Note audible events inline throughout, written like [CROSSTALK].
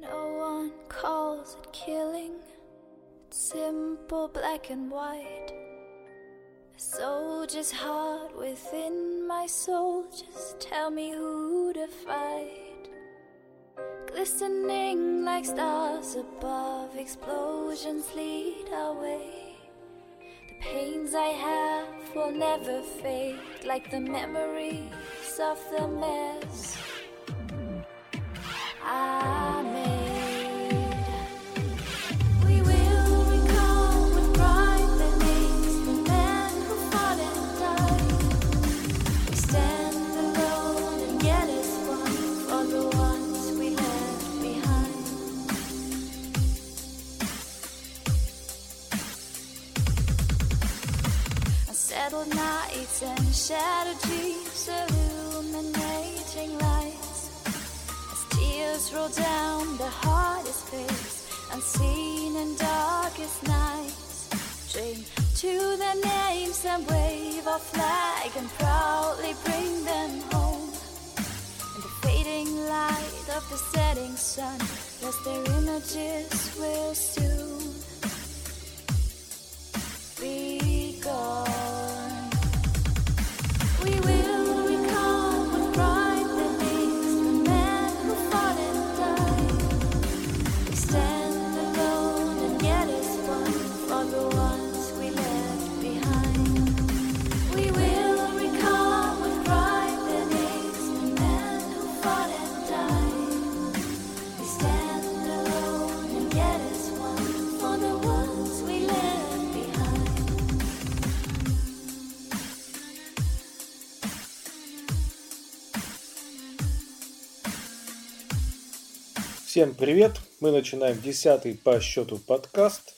No one calls it killing. It's simple black and white. A soldier's heart within my soul. Just tell me who to fight. Glistening like stars above, explosions lead our way. The pains I have will never fade, like the memories of the mess I Nights and shattered dreams, illuminating lights. As tears roll down the hardest face, unseen and darkest nights. Train to their names and wave our flag and proudly bring them home. And the fading light of the setting sun, lest their images will soon be gone. Всем привет! Мы начинаем десятый по счету подкаст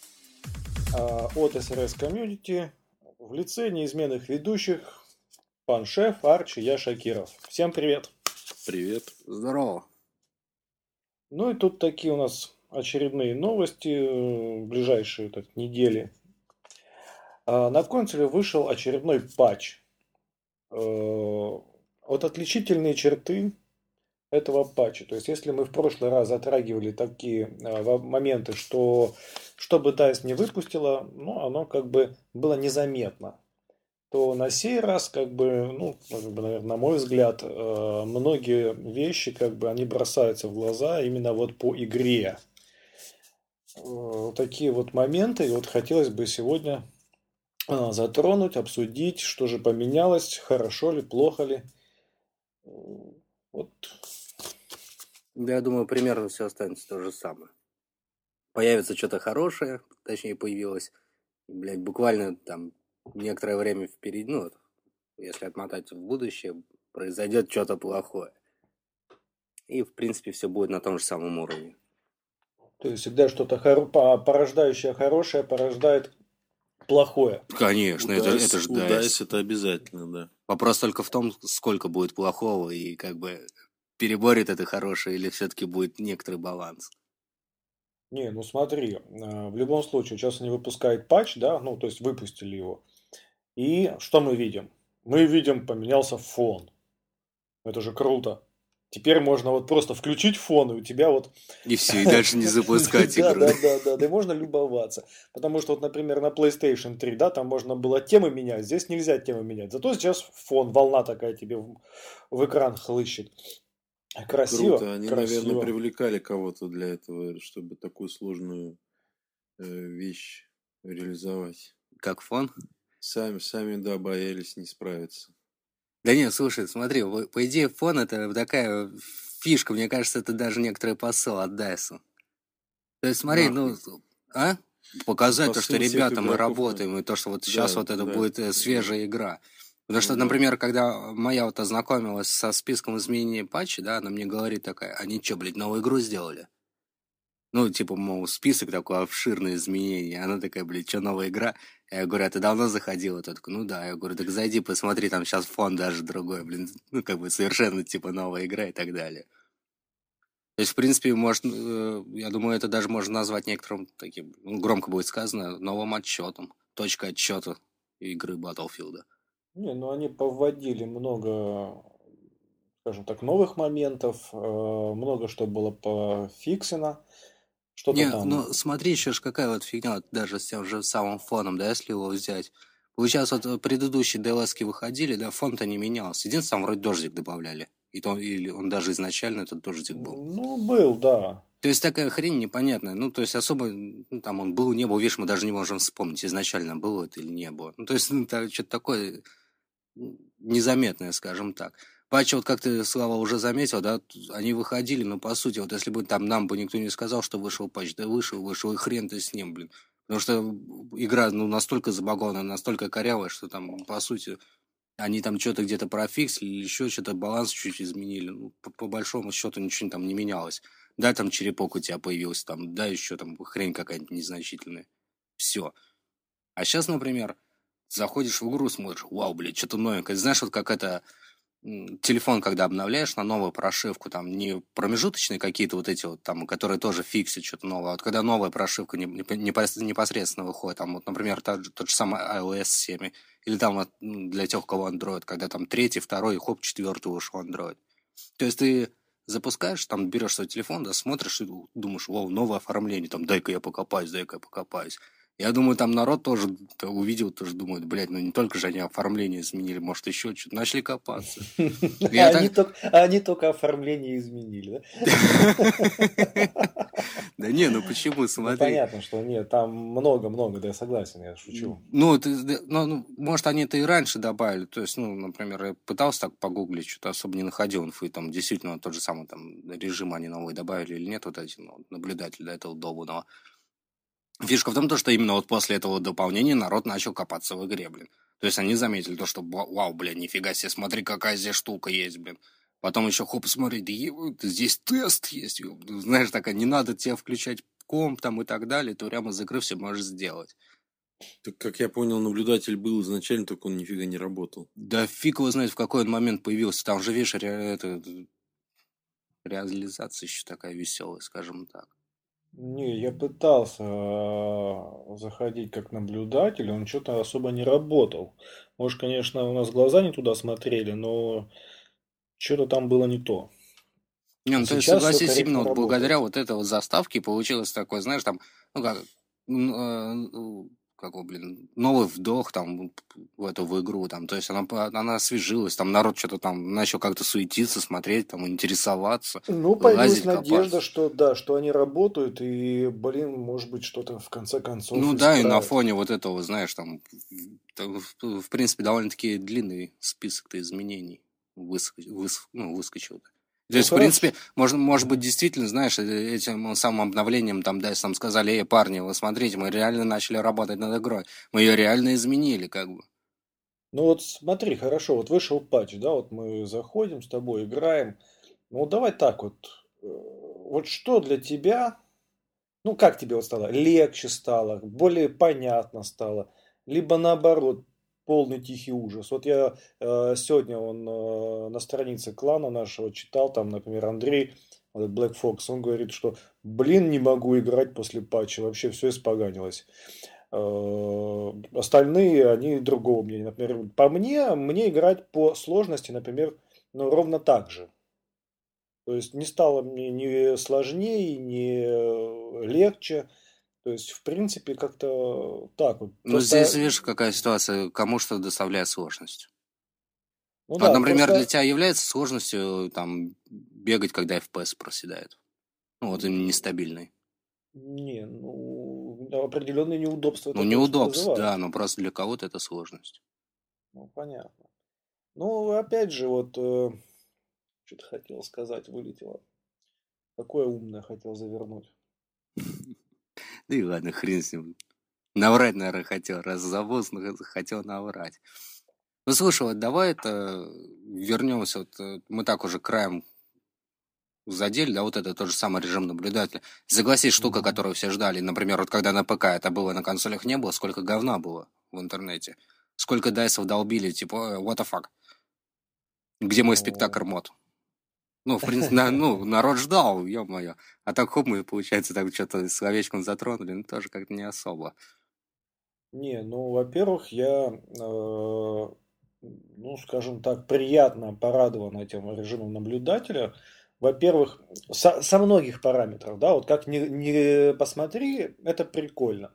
а, от СРС Комьюнити в лице неизменных ведущих пан Шеф, Арчи, я Шакиров. Всем привет! Привет. Здорово. Ну и тут такие у нас очередные новости э, в ближайшие так, недели. А, На консоли вышел очередной патч. Э, Вот отличительные черты этого патча. То есть, если мы в прошлый раз затрагивали такие во- моменты, что что бы DICE не выпустила, ну, оно как бы было незаметно, то на сей раз, как бы, ну, наверное, на мой взгляд, э, многие вещи, как бы, они бросаются в глаза именно вот по игре. Э, Такие вот моменты, и вот хотелось бы сегодня затронуть, обсудить, что же поменялось, хорошо ли, плохо ли. Э, Вот Да, я думаю, примерно все останется то же самое. Появится что-то хорошее, точнее, появилось, блядь, буквально там некоторое время впереди, ну, вот, если отмотать в будущее, произойдет что-то плохое. И, в принципе, все будет на том же самом уровне. То есть всегда что-то хоро- по- порождающее хорошее порождает плохое. Конечно, это, Удайс- это же удайс это обязательно, да. Вопрос только в том, сколько будет плохого и как бы переборет это хорошее или все-таки будет некоторый баланс. Не, ну смотри, э, в любом случае, сейчас они выпускают патч, да, ну, то есть выпустили его. И что мы видим? Мы видим, поменялся фон. Это же круто. Теперь можно вот просто включить фон, и у тебя вот И все, и дальше не [LAUGHS] запускать Да, игру. да, да, да, да, и можно любоваться. Потому что, вот, например, на PlayStation 3, да, там можно было темы менять, здесь нельзя темы менять. Зато сейчас фон, волна такая тебе в экран хлыщет. Красиво, Круто. Они, красиво. наверное, привлекали кого-то для этого, чтобы такую сложную э, вещь реализовать. Как фон? Сами, сами, да, боялись не справиться. Да нет, слушай, смотри, по, идее фон это такая фишка, мне кажется, это даже некоторый посыл от Дайса. То есть смотри, ну, а? Показать то, что, Посыл ребята, мы работаем, и то, что вот Да, сейчас вот это да, будет э, да. свежая игра. Потому что, например, когда моя вот ознакомилась со списком изменений патча, да, она мне говорит такая, они что, блядь, новую игру сделали? Ну, типа, мол, список такой обширный изменений. Она такая, блядь, что, новая игра? Я говорю, а ты давно заходила? Ты такой, ну да. Я говорю, так зайди, посмотри, там сейчас фон даже другой, блин. Ну, как бы совершенно, типа, новая игра и так далее. То есть, в принципе, может, э, я думаю, это даже можно назвать некоторым таким, ну, громко будет сказано, новым отчетом, точка отчета игры Battlefield. Не, ну они повводили много, скажем так, новых моментов, э, много что было пофиксено, что-то Не, там... ну смотри, еще ж какая вот фигня, вот даже с тем же самым фоном, да, если его взять. Получается, вот э, предыдущие DLS выходили, да, фон-то не менялся. Единственное, там вроде дождик добавляли. И то, или он даже изначально этот дождик был. Ну, был, да. То есть такая хрень непонятная. Ну, то есть особо, ну, там он был, не был, видишь, мы даже не можем вспомнить, изначально было это или не было. Ну, то есть, ну, так, что-то такое незаметное, скажем так. Патчи, вот как ты, Слава, уже заметил, да, они выходили, но по сути, вот если бы там нам бы никто не сказал, что вышел патч, да вышел, вышел, и хрен ты с ним, блин. Потому что игра, ну, настолько забагованная, настолько корявая, что там, по сути, они там что-то где-то профиксили, или еще что-то баланс чуть изменили. Ну, по, по большому счету ничего там не менялось. Да, там черепок у тебя появился, там, да, еще там хрень какая-нибудь незначительная. Все. А сейчас, например, заходишь в игру, смотришь, вау, блядь, что-то новенькое. Знаешь, вот как это телефон, когда обновляешь на новую прошивку, там не промежуточные какие-то вот эти вот, там, которые тоже фиксят что-то новое, а вот когда новая прошивка не- не- непос- непосредственно выходит, там, вот, например, тот, тот же самый iOS 7, или там для тех, у кого Android, когда там третий, второй, хоп, четвертый ушел Android. То есть ты запускаешь, там берешь свой телефон, да, смотришь и думаешь, вау, новое оформление, там, дай-ка я покопаюсь, дай-ка я покопаюсь. Я думаю, там народ тоже увидел, тоже думает, блядь, ну не только же они оформление изменили, может еще что-то, начали копаться. [LAUGHS] Они только, оформление изменили, да? [LAUGHS] Да не, ну почему, Ну, смотри. понятно, что нет, там много-много, да, я согласен, я шучу. Ну, ну, ну, может, они это и раньше добавили. То есть, ну, например, я пытался так погуглить, что-то особо не находил инфы. Там действительно тот же самый там режим они новые добавили или нет, вот эти наблюдатели до этого долбанного. Фишка в том, то, что именно вот после этого дополнения народ начал копаться в игре, блин. То есть они заметили то, что ва- вау, блин, нифига себе, смотри, какая здесь штука есть, блин. Потом еще хоп, смотри, да е- здесь тест есть. ё- Знаешь, такая, не надо тебе включать комп там и так далее, ты прямо из игры все можешь сделать. Так, как я понял, наблюдатель был изначально, только он нифига не работал. Да фиг его знает, в какой он момент появился. Там же, видишь, ре- это, реализация еще такая веселая, скажем так. Не, я пытался э, заходить как наблюдатель, он что-то особо не работал. Может, конечно, у нас глаза не туда смотрели, но что-то там было не то. Не, ну, то есть, согласись, именно вот благодаря вот этой вот заставке получилось такое, знаешь, там, ну как, ну, как его, блин, новый вдох там в эту в игру, там, то есть она, она освежилась, там народ что-то там начал как-то суетиться, смотреть, там, интересоваться. Ну, появилась надежда, копаться. что да, что они работают, и, блин, может быть, что-то в конце концов Ну да, и на исправят. фоне вот этого, знаешь, там, там, в, в принципе, довольно-таки длинный список-то изменений выска- выс- ну, выскочил. То Ну, есть, в хорошо. принципе, можно, может быть, действительно, знаешь, э, этим самым обновлением, там, да, нам сказали, эй, парни, вы смотрите, мы реально начали работать над игрой. Мы ее реально изменили, как бы. Ну вот смотри, хорошо, вот вышел патч, да, вот мы заходим с тобой, играем. Ну вот давай так вот. э, Вот что для тебя, ну как тебе вот стало? Легче стало, более понятно стало, либо наоборот, полный тихий ужас. Вот я э, сегодня он э, на странице клана нашего читал, там, например, Андрей, этот Black Fox, он говорит, что, блин, не могу играть после патча, вообще все испоганилось. Э, Остальные, они другого мнения. Например, по мне, мне играть по сложности, например, ну, ровно так же. То есть не стало мне ни сложнее, ни легче. То есть, в принципе, как-то так вот. Ну, Просто- здесь, видишь, какая ситуация, кому что доставляет сложность. ну Вот, да, например, просто- для тебя является сложностью, там, бегать, когда FPS проседает. Ну, вот именно нестабильный. Не, ну, определенные неудобства. Ну, вызывает. да, но просто для кого-то это сложность. Ну, понятно. Ну, опять же, вот э, что-то хотел сказать, вылетело. Какое умное хотел завернуть. Да и ладно, хрен с ним. Наврать, наверное, хотел, раз завоз, но хотел наврать. Ну, слушай, вот давай это вернемся. Вот, э, мы так уже краем задели, да, вот это тот же самый режим наблюдателя. Согласись, штука, которую все ждали, например, вот когда на ПК это было, на консолях не было, сколько говна было в интернете. Сколько дайсов долбили, типа, э, what the fuck. Где мой Ну. спектакль мод? Ну, в принципе, на- ну, народ ждал, ё-моё. А так, хоп, мы, получается, так что-то словечком затронули, ну, тоже как-то не особо. Не, ну, во-первых, я э, ну, скажем так, приятно порадован этим режимом наблюдателя. Во-первых, со, со многих параметров, да, вот как не, не посмотри, это прикольно.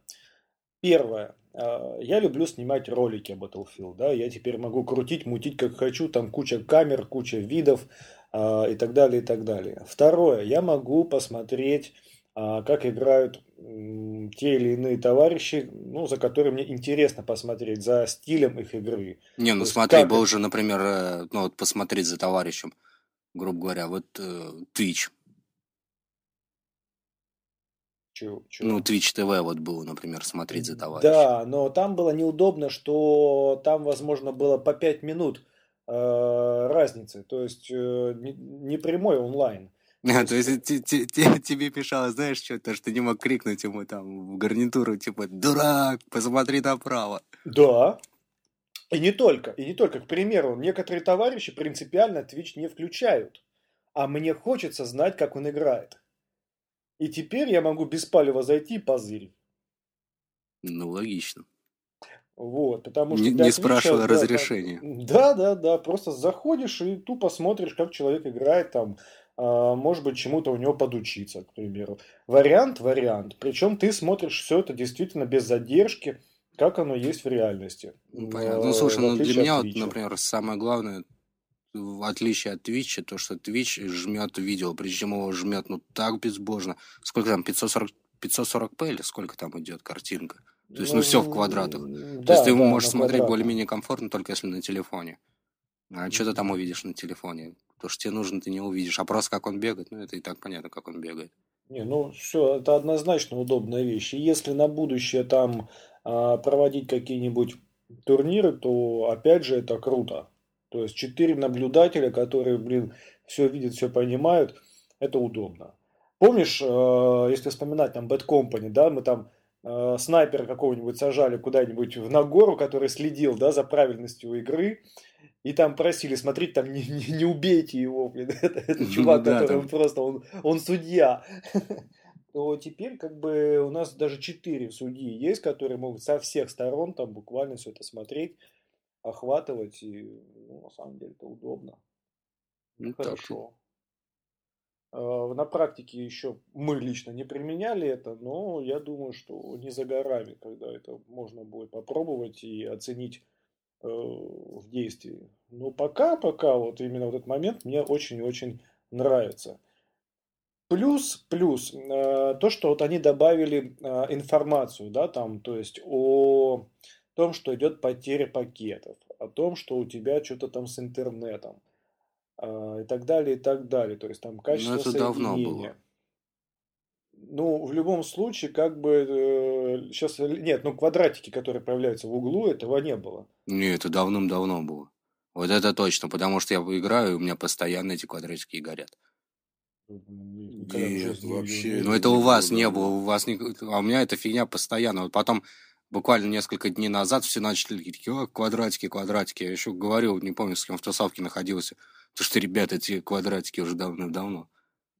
Первое, э, я люблю снимать ролики Battlefield, да, я теперь могу крутить, мутить как хочу, там куча камер, куча видов и так далее, и так далее. Второе, я могу посмотреть, э, как играют те или иные товарищи, ну, за которыми мне интересно посмотреть, за стилем их игры. Не, То ну есть смотри, как был же, например, э, ну вот посмотреть за товарищем, грубо говоря, вот э, Twitch. чё- чё? Ну, Twitch TV вот было, например, смотреть за товарищем. Да, но там было неудобно, что там, возможно, было по 5 минут разницы, то есть э, не, прямой онлайн. [LAUGHS] А, То есть, те- те- те- [LAUGHS] тебе мешало, знаешь, что то, что ты не мог крикнуть ему там в гарнитуру, типа, дурак, посмотри направо. да, и не только, и не только. К примеру, некоторые товарищи принципиально Twitch не включают, а мне хочется знать, как он играет. И теперь я могу беспалево зайти и позырить. Ну, логично. Вот, потому что Не, не спрашивая да, разрешения. да, да, да, просто заходишь и тупо смотришь, как человек играет там, а, может быть, чему-то у него подучиться, к примеру. Вариант, вариант. Причем ты смотришь все это действительно без задержки, как оно есть в реальности. Ну, понятно. Ну, слушай, ну для меня, от вот, например, самое главное, в отличие от Твича, то, что Твич жмет видео, причем его жмет, ну, так безбожно. Сколько там, 540, 540p или сколько там идет картинка? То есть, ну, все в квадратах. То есть, Да, ты да, можешь смотреть более-менее комфортно, только если на телефоне. А что ты там увидишь на телефоне? То, что тебе нужно, ты не увидишь. А просто как он бегает, ну, это и так понятно, как он бегает. Не, ну все, это однозначно удобная вещь. И если на будущее там а, проводить какие-нибудь турниры, то опять же это круто. То есть четыре наблюдателя, которые, блин, все видят, все понимают, это удобно. Помнишь, э, если вспоминать там Bad Company, да, мы там э, снайпера какого-нибудь сажали куда-нибудь в Нагору, который следил, да, за правильностью игры, и там просили смотреть, там не, не, не убейте его, блин, [LAUGHS] это, это Ну чувак, да, который там. просто, он, он судья. [LAUGHS] То теперь как бы у нас даже четыре судьи есть, которые могут со всех сторон там буквально все это смотреть, охватывать, и ну, на самом деле это удобно. Ну, так. Хорошо. Э, На практике еще мы лично не применяли это, но я думаю, что не за горами, когда это можно будет попробовать и оценить э, в действии. Но пока, пока вот именно вот этот момент мне очень-очень нравится. Плюс, плюс, э, то, что вот они добавили э, информацию, да, там, то есть о том, что идет потеря пакетов, о том, что у тебя что-то там с интернетом, и так далее, и так далее. То есть там Ну, качество это давно было. Ну, в любом случае, как бы сейчас нет, ну квадратики, которые появляются в углу, этого не было. Не, это давным-давно было. Вот это точно, потому что я играю, и у меня постоянно эти квадратики горят. Никогда Нет, вообще не Это Но у вас не было. у вас не... А у меня эта фигня постоянно. Вот потом, буквально несколько дней назад, все начали такие, «О, квадратики, квадратики. Я еще говорил, не помню, с кем в тусовке находился, то что, ребята, эти квадратики уже давным-давно.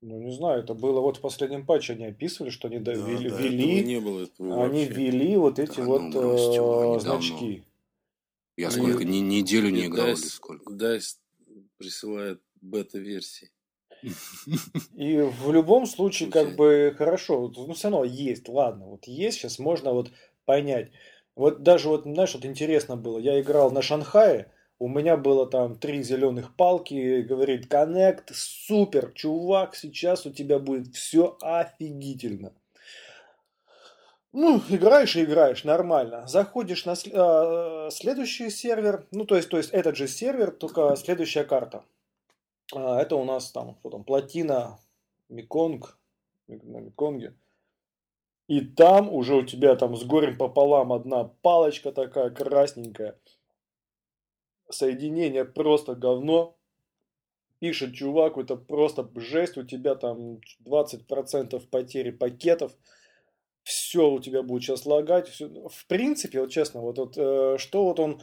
Ну, не знаю, это было вот в последнем патче они описывали, что они Да, ввели, до этого ввели- не было этого они вообще. ввели вот эти Да вот ну, бросьте э, они давно. значки. Я сколько, ни- неделю не играл или DICE сколько. DICE присылает бета-версии. [LAUGHS] И в любом случае, как бы, хорошо, ну, все равно есть, ладно, вот есть, сейчас можно вот понять. Вот даже вот, знаешь, вот интересно было, я играл на Шанхае, у меня было там три зеленых палки, говорит, коннект, супер, чувак, сейчас у тебя будет все офигительно. Ну, играешь и играешь, нормально. Заходишь на а, следующий сервер, ну, то есть, то есть этот же сервер, только следующая карта. А, это у нас там, что там, плотина, Меконг, на Меконге. И там уже у тебя там с горем пополам одна палочка такая красненькая. Соединение просто говно. Пишет чувак, это просто жесть, у тебя там 20% потери пакетов. Все у тебя будет сейчас лагать. всё. В принципе, вот честно, вот, вот э, что вот он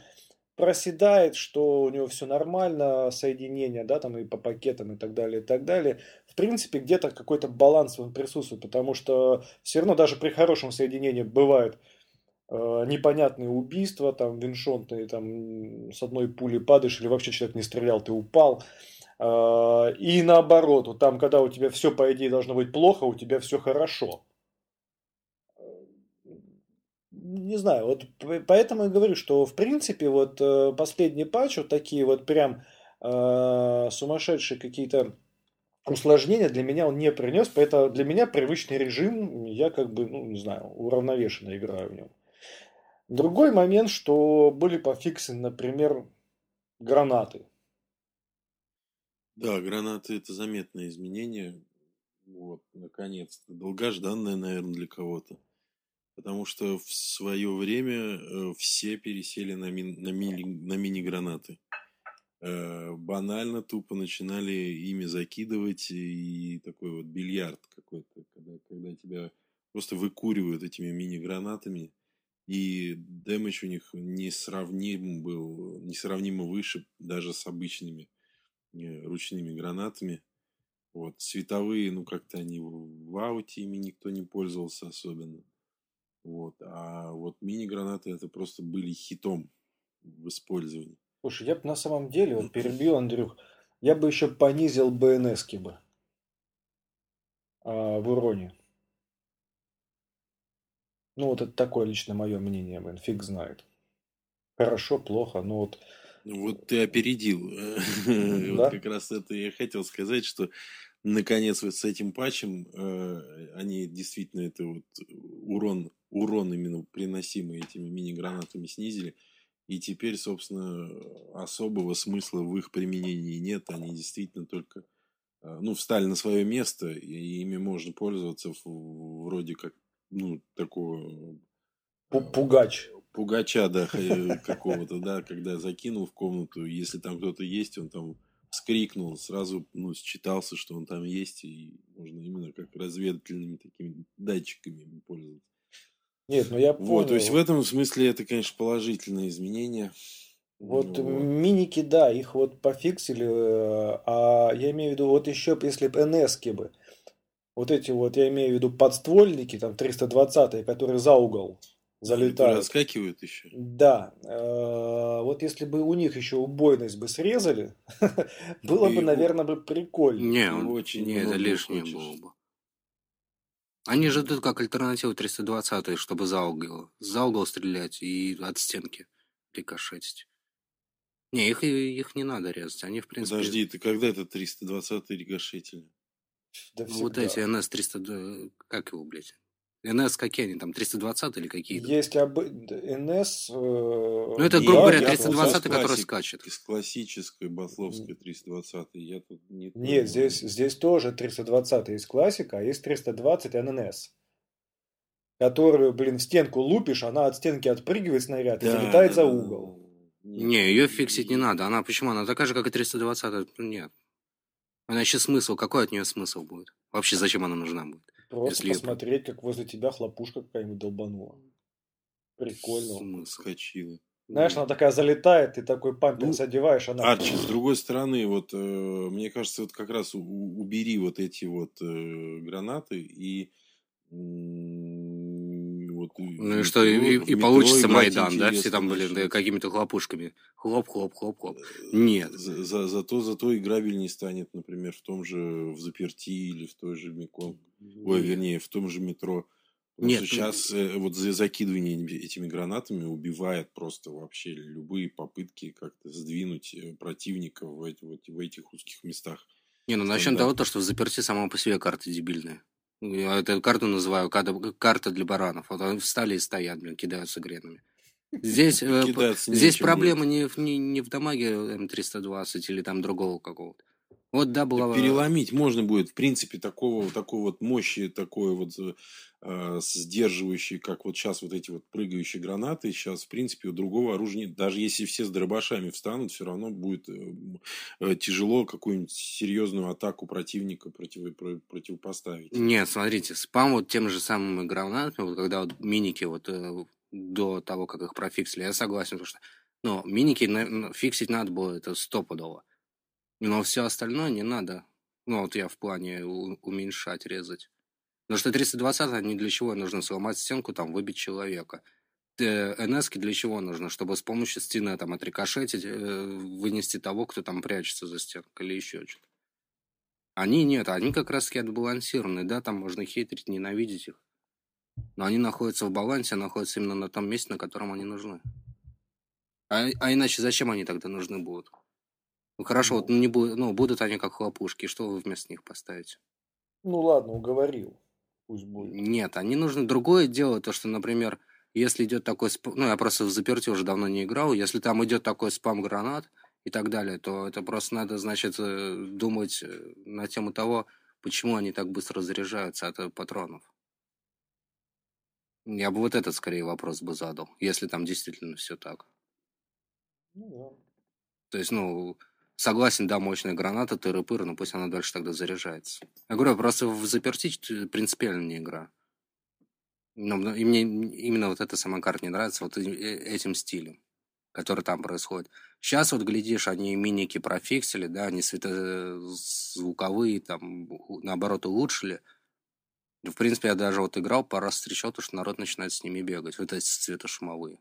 проседает, что у него все нормально, соединение, да, там и по пакетам и так далее, и так далее. В принципе, где-то какой-то баланс он присутствует, потому что все равно даже при хорошем соединении бывает, э, непонятные убийства, там, виншотные, там, с одной пули падаешь, или вообще человек не стрелял, ты упал. Э, и наоборот, вот там, когда у тебя все, по идее, должно быть плохо, у тебя все хорошо. Не знаю, вот поэтому я говорю, что в принципе вот э, последний патч, вот такие вот прям э, сумасшедшие какие-то усложнения для меня он не принес, поэтому для меня привычный режим, я как бы, ну, не знаю, уравновешенно играю в нем. Другой момент, что были пофиксены, например, гранаты. Да, гранаты это заметное изменение. Вот, наконец-то. Долгожданное, наверное, для кого-то. Потому что в свое время э, все пересели на, мин- на, мини, на мини-гранаты. Э, банально, тупо начинали ими закидывать и такой вот бильярд какой-то, когда, когда тебя просто выкуривают этими мини-гранатами. И дэмэдж у них несравним был, несравнимо выше даже с обычными э, ручными гранатами. Вот, световые, ну, как-то они в в ауте ими никто не пользовался особенно. Вот, а вот мини-гранаты это просто были хитом в использовании. Слушай, я бы на самом деле, вот перебил, Андрюх, я бы еще понизил БНСки бы а, в уроне. Ну, вот это такое лично мое мнение, блин, фиг знает. Хорошо, плохо, но вот... Ну, Вот ты опередил. [LAUGHS] Да? Вот как раз это я хотел сказать, что наконец вот с этим патчем э, они действительно это вот урон, урон именно приносимый этими мини-гранатами снизили. И теперь, собственно, особого смысла в их применении нет. Они действительно только э, ну, встали на свое место, и ими можно пользоваться вроде как, ну, такого э, Пугач. пугача, да, х- [LAUGHS] какого-то, да, когда закинул в комнату, если там кто-то есть, он там вскрикнул, сразу, ну, считался, что он там есть, и можно именно как разведывательными такими датчиками пользоваться. Нет, ну я Вот, то есть в понял. этом смысле это, конечно, положительное изменение. Вот Вот. миники, да, их вот пофиксили, э, а я имею в виду, вот еще если бы НСки бы, вот эти вот, я имею в виду подствольники, там 320 которые за угол залетают. отскакивают еще. Да, э, вот если бы у них еще убойность бы срезали, [LAUGHS] было бы, наверное, бы прикольно. Не, он- очень не, это лишнее было бы. Они же идут как альтернативу 320, чтобы за угол, за угол стрелять и от стенки рикошетить. Не, их, их не надо резать. Они, в принципе... Подожди, ты когда это 320 рикошетили? Да ну, вот всегда. эти НС-300... Как его, блядь? НС какие они там? 320 или какие-то? Если об... НС... Ну, это, грубо говоря, я 320, просто который классик- скачет. Из классической батловской 320 я тут не то Нет, здесь, здесь тоже 320 есть классика, а есть 320 ННС. Которую, блин, в стенку лупишь, она от стенки отпрыгивает снаряд и Да, залетает да, за угол. Не, ее фиксить не надо. Она почему? Она такая же, как и 320. Ну, Нет. Она еще смысл. Какой от нее смысл будет? Вообще, зачем она нужна будет? Просто Если посмотреть, как возле тебя хлопушка какая-нибудь долбанула. Прикольно. Смысл. Скочила. Знаешь, она такая залетает, ты такой памперс Ну, одеваешь, она... Арчи, с другой стороны, вот э, мне кажется, вот как раз у- убери вот эти вот э, гранаты и вот и Ну и что, и, и- получится Майдан, да? Все там, начнется. какими-то хлопушками. Хлоп-хлоп-хлоп-хлоп. Э, Нет. За, за- зато, зато играбельней станет, например, в том же в заперти или в той же Микон. Ой, вернее, в том же метро. Потому Нет, что ну- сейчас вот за закидывание этими- гранатами убивает просто вообще любые попытки как-то сдвинуть э, противника в, эти- вот в этих узких местах. Не, ну начнем того, то, что в заперти сама по себе карта дебильная. Я эту карту называю карта, для баранов. Вот они встали и стоят, блин, кидаются гренами. Здесь, э, Кидаться здесь проблема не в, не, не в дамаге М320 или там другого какого-то. Вот да, была... Переломить можно будет, в принципе, такого, такой вот мощи, такой вот э, сдерживающий, как вот сейчас вот эти вот прыгающие гранаты, сейчас, в принципе, у другого оружия нет. Даже если все с дробашами встанут, все равно будет э, э, тяжело какую-нибудь серьезную атаку противника против, про- противопоставить. Нет, смотрите, спам вот тем же самым гранатами, вот когда вот миники вот до того, как их профиксили, я согласен, потому что, ну, миники фиксить надо было, это стопудово. Но все остальное не надо. Ну, вот я в плане уменьшать, резать. Потому что 320 они для чего нужно сломать стенку, там, выбить человека. НС для чего нужно? Чтобы с помощью стены там отрикошетить, э, вынести того, кто там прячется за стенкой или еще что-то. Они нет, они как раз таки отбалансированы, да, там можно хейтерить, ненавидеть их. Но они находятся в балансе, находятся именно на том месте, на котором они нужны. А, а иначе зачем они тогда нужны будут? Ну хорошо, вот не будут, ну, будут они как хлопушки, что вы вместо них поставите? Ну ладно, уговорил. Пусть будет. Нет, они нужны другое дело, то что, например, если идет такой, сп- ну я просто в заперти уже давно не играл, если там идет такой спам гранат и так далее, то это просто надо, значит, э, думать э, на тему того, почему они так быстро заряжаются от э, патронов. Я бы вот этот скорее вопрос бы задал, если там действительно все так. Ну То есть, ну, согласен, да, мощная граната, тыры-пыры, но пусть она дальше тогда заряжается. Я говорю, просто в заперти ч- принципиально не игра. Ну, ну, и мне именно вот эта сама карта не нравится, вот э- э- этим стилем, который там происходит. Сейчас вот, глядишь, они миники профиксили, да, они светозвуковые, там, у- наоборот, улучшили. В принципе, я даже вот играл, пару раз встречал, то, что народ начинает с ними бегать, вот эти светошумовые.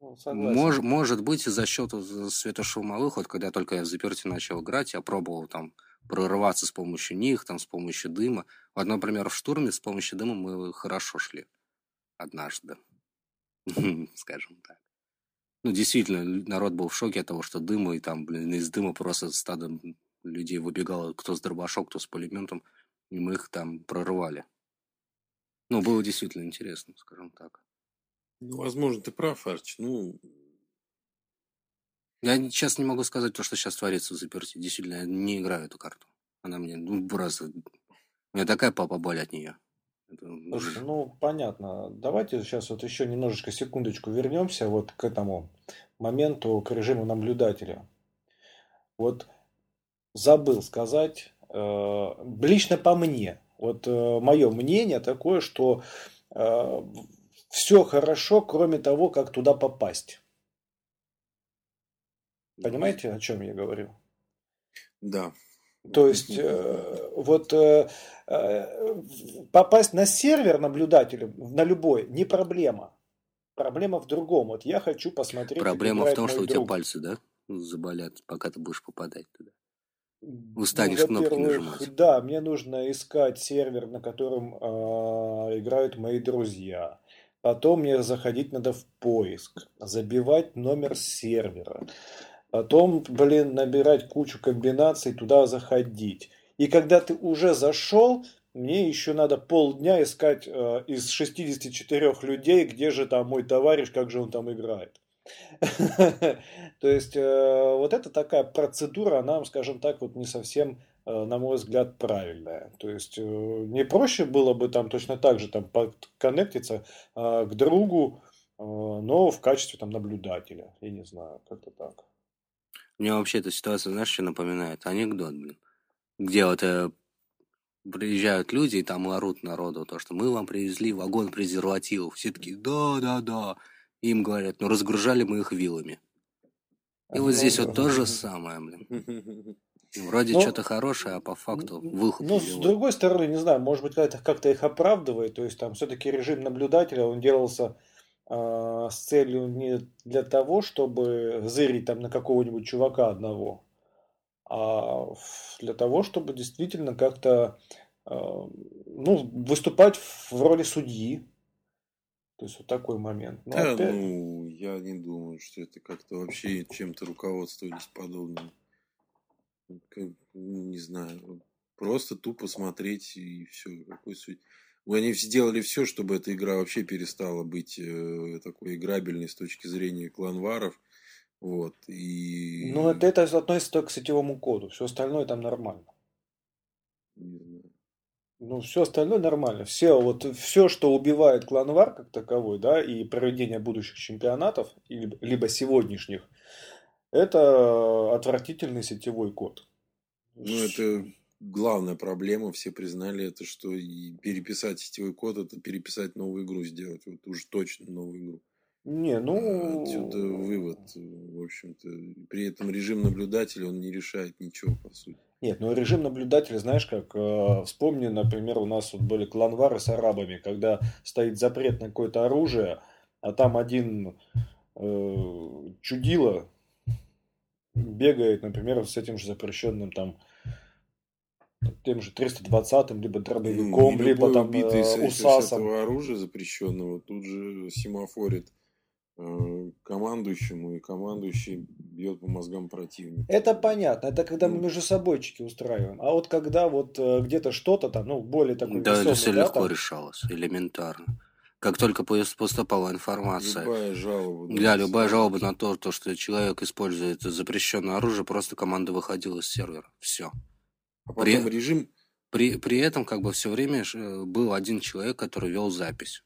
Ну. Мож, может быть, за счет светошумовых, вот когда только я в заперти начал играть, я пробовал там прорываться с помощью них, там, с помощью дыма. Вот, например, в штурме с помощью дыма мы хорошо шли однажды, [LAUGHS] скажем так. Ну, действительно, народ был в шоке от того, что дыма, и там, блин, из дыма просто стадо людей выбегало, кто с дробашом, кто с пулеметом, и мы их там прорывали. Ну, было действительно интересно, скажем так. Ну, возможно, ты прав, Арч. Ну, Я сейчас не могу сказать то, что сейчас творится в заперти. Действительно, я не играю эту карту. Она мне, ну, просто... У меня такая папа боль от нее. Слушай, ну понятно. Давайте сейчас вот еще немножечко секундочку вернемся вот к этому моменту, к режиму наблюдателя. Вот забыл сказать, э, лично по мне, вот мое мнение такое, что все хорошо, кроме того, как туда попасть. Понимаете, о чем я говорю? да. То есть, э, вот э, э, попасть на сервер наблюдателя, на любой, не проблема. Проблема в другом. Вот я хочу посмотреть, Проблема в том, что у тебя друг. пальцы, да, заболят, пока ты будешь попадать туда. Ну, Устанешь кнопки во-первых, нажимать. да, мне нужно искать сервер, на котором э, играют мои друзья. Потом мне заходить надо в поиск, забивать номер сервера. Потом, блин, набирать кучу комбинаций, туда заходить. И когда ты уже зашел, мне еще надо полдня искать э, из 64 людей, где же там мой товарищ, как же он там играет. [LAUGHS] То есть, э, вот это такая процедура, она, скажем так, вот не совсем, на мой взгляд, правильная. То есть, э, не проще было бы там точно так же там подконнектиться э, к другу, э, но в качестве там наблюдателя. Я не знаю, как-то так. Мне вообще эта ситуация, знаешь, что напоминает? Анекдот, блин. Где вот э, приезжают люди и там орут народу, то, что мы вам привезли вагон презервативов. Все такие, да, да, да. И им говорят, ну разгружали мы их вилами. И вот здесь вот то же самое, блин. [LAUGHS] Вроде Ну, что-то хорошее, а по факту выход Ну, с другой стороны, не знаю, может быть, это как-то их оправдывает. То есть там все-таки режим наблюдателя, он делался э, с целью не для того, чтобы зырить там на какого-нибудь чувака одного, а для того, чтобы действительно как-то э, ну, выступать в роли судьи. То есть вот такой момент. Но Да, опять- ну, я не думаю, что это как-то вообще чем-то руководствовались подобным. Как, ну, не знаю, просто тупо смотреть и все. Какой суть. Они сделали все, чтобы эта игра вообще перестала быть э, такой играбельной с точки зрения кланваров. Вот. И... Ну, это, это относится только к сетевому коду. Все остальное там нормально. Не знаю. Ну, все остальное нормально. Все, вот, все, что убивает кланвар как таковой, да, и проведение будущих чемпионатов, или- либо сегодняшних, это отвратительный сетевой код. Ну, это главная проблема, все признали это, что и переписать сетевой код, это переписать новую игру сделать. Вот уж точно новую игру. Не, ну... Отсюда вывод, в общем-то. При этом режим наблюдателя, он не решает ничего, по сути. Нет, ну режим наблюдателя, знаешь, как э, вспомни, например, у нас вот были кланвары с арабами, когда стоит запрет на какое-то оружие, а там один э, чудило бегает, например, с этим же запрещенным там тем же 320-м, либо дробовиком, Ну, либо там убитый с, э, с усасом. этого оружия запрещенного тут же семафорит э, командующему, и командующий бьет по мозгам противника. Это понятно, это когда мы Ну. между собойчики устраиваем. А вот когда вот э, где-то что-то там, ну, более такой Да, это весомый, все да, легко там, решалось, элементарно. Как только пос- поступала информация, Любая жалоба. да, любая жалоба на то, то, что человек использует запрещенное оружие, просто команда выходила с сервера. Все. А потом При- режим При, при этом как бы все время э, был один человек, который вел запись.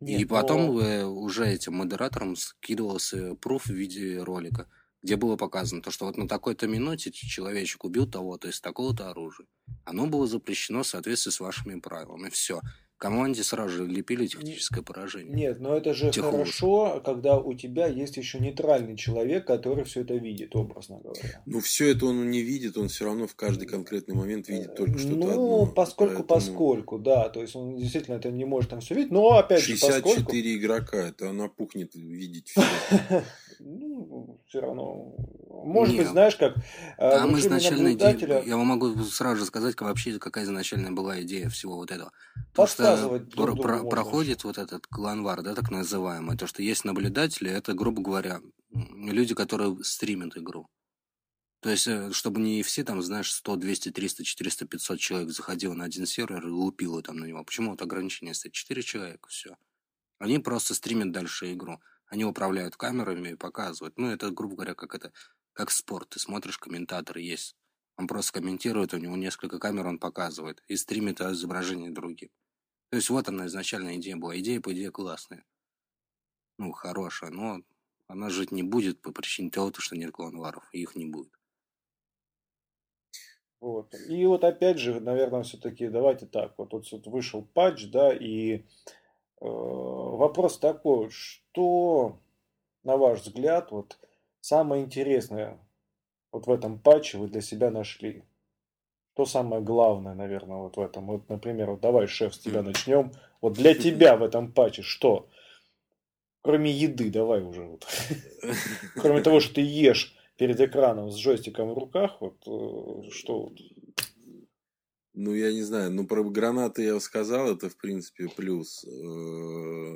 Нет, и потом но- э, уже этим модераторам скидывался пруф в виде ролика, где было показано, то, что вот на такой-то минуте человечек убил того-то из такого-то оружия. Оно было запрещено в соответствии с вашими правилами. Все. Команде сразу же лепили техническое поражение. Нет, но это же Тихо хорошо, когда у тебя есть еще нейтральный человек, который все это видит, образно говоря. Ну, все это он не видит, он все равно в каждый конкретный момент видит только что-то ну, одно. поскольку, Поэтому поскольку, да, то есть он действительно это не может там все видеть, но опять же, 64 поскольку, игрока, это она пухнет видеть все. [LAUGHS] все равно, может Не, быть, знаешь, как в Там изначально идея, наблюдателя я вам могу сразу же сказать, как вообще какая изначальная была идея всего вот этого. То, что друг про- про- проходит вот этот кланвар, да, так называемый, то, что есть наблюдатели, это, грубо говоря, люди, которые стримят игру. То есть, э, чтобы не все там, знаешь, 100, 200, 300, 400, 500 человек заходило на один сервер и лупило там на него. Почему вот ограничение стоит? 4 человека, все. Они просто стримят дальше игру. Они управляют камерами и показывают. Ну, это, грубо говоря, как это, как спорт. Ты смотришь, комментатор есть. Он просто комментирует, у него несколько камер он показывает. И стримит изображение другим. То есть вот она изначальная идея была. Идея, по идее, классная. Ну, хорошая, но она жить не будет по причине того, что нет кланваров, и их не будет. Вот. И вот опять же, наверное, все-таки давайте так. Вот, вот, вот вышел патч, да, и вопрос такой, что, на ваш взгляд, вот самое интересное вот в этом патче вы для себя нашли? Что самое главное, наверное, вот в этом? Вот, например, вот давай, шеф, с тебя начнем. Вот для тебя в этом патче что? Кроме еды, давай уже. Вот. [LAUGHS] Кроме того, что ты ешь перед экраном с джойстиком в руках, вот э, что вот? Ну, я не знаю, ну, про гранаты я сказал, это, в принципе, плюс. Э,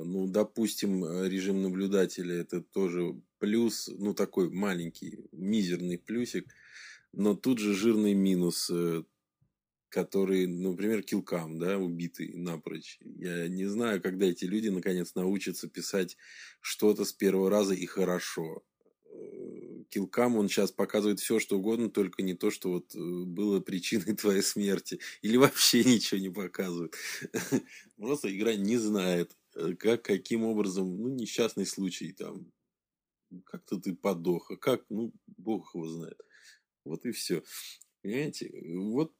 Ну, допустим, режим наблюдателя, это тоже плюс, ну, такой маленький, мизерный плюсик, но тут же жирный минус, э, который, например, килкам, да, убитый напрочь. Я не знаю, когда эти люди, наконец, научатся писать что-то с первого раза и хорошо. Килкам, он сейчас показывает все, что угодно, только не то, что вот э, было причиной [LAUGHS] твоей смерти. Или вообще ничего не показывает. [LAUGHS] Просто игра не знает, э, как, каким образом, ну, несчастный случай там, как-то ты подох, а как, ну, бог его знает. Вот и все. Понимаете, вот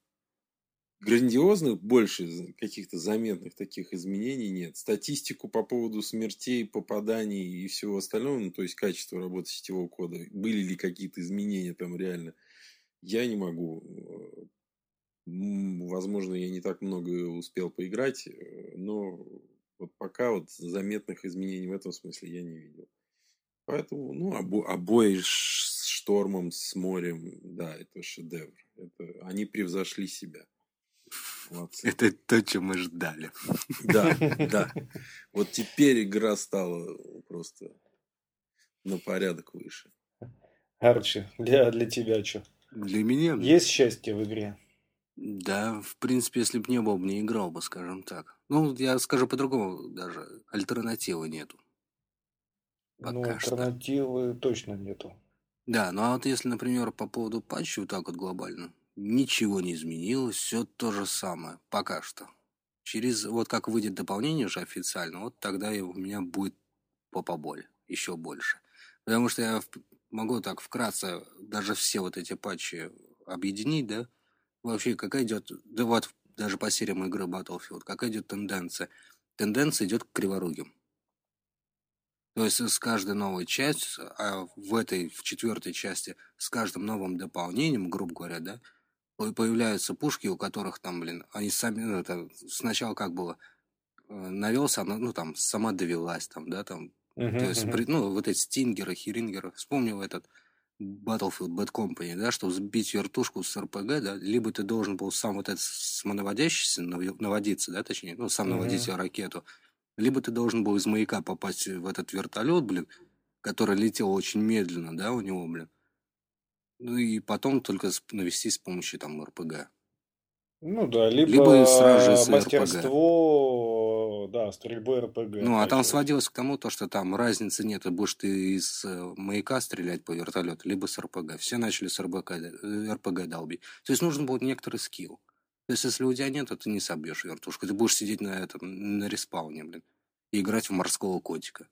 грандиозных больше каких-то заметных таких изменений нет. Статистику по поводу смертей, попаданий и всего остального, ну, то есть качество работы сетевого кода, были ли какие-то изменения там реально, я не могу. М, Возможно, я не так много успел поиграть, э, но вот пока вот заметных изменений в этом смысле я не видел. Поэтому, ну, обо- обои с штормом, с морем, да, это шедевр. Это, они превзошли себя. Молодцы. Это то, что мы ждали. Да, [LAUGHS] да. Вот теперь игра стала просто на порядок выше. Арчи, для, для тебя что? Для меня... Есть счастье в игре? Да, в принципе, если бы не был, бы не играл бы, скажем так. Ну, я скажу по-другому даже. Альтернативы нету. ну, Пока что. альтернативы точно нету. Да, ну а вот если, например, по поводу патча вот так вот глобально, ничего не изменилось, все то же самое, пока что. Через, вот как выйдет дополнение уже официально, вот тогда у меня будет по поболь, еще больше. Потому что я могу так вкратце даже все вот эти патчи объединить, да? Вообще, какая идет, да вот даже по сериям игры Battlefield, какая идет тенденция? Тенденция идет к криворугим. То есть с каждой новой частью, а в этой, в четвертой части, с каждым новым дополнением, грубо говоря, да, появляются пушки, у которых там, блин, они сами, ну, это сначала как было, э, навелся, она, ну, там, сама довелась, там, да, там, Мгм, то есть, мгм. при- ну, вот эти стингеры, херингеры, вспомнил этот Battlefield Bad Company, да, что сбить вертушку с РПГ, да, либо ты должен был сам вот этот самонаводящийся наводиться, да, точнее, ну, сам Мгм. наводить ракету, либо ты должен был из маяка попасть в этот вертолет, блин, который летел очень медленно, да, у него, блин. Ну и потом только с- навести с помощью там РПГ. Ну да, либо, Либо сразу из мастерство, да, стрельбы РПГ. Ну, а там же. сводилось к тому, то, что там разницы нет, и будешь ты из э, маяка стрелять по вертолету, либо с РПГ. Все начали с РПГ, э, РПГ долбить. То есть нужен был некоторый скилл. То есть если у тебя нет, то ты не собьешь вертушку. Ты будешь сидеть на этом, на респауне, блин, и играть в морского котика,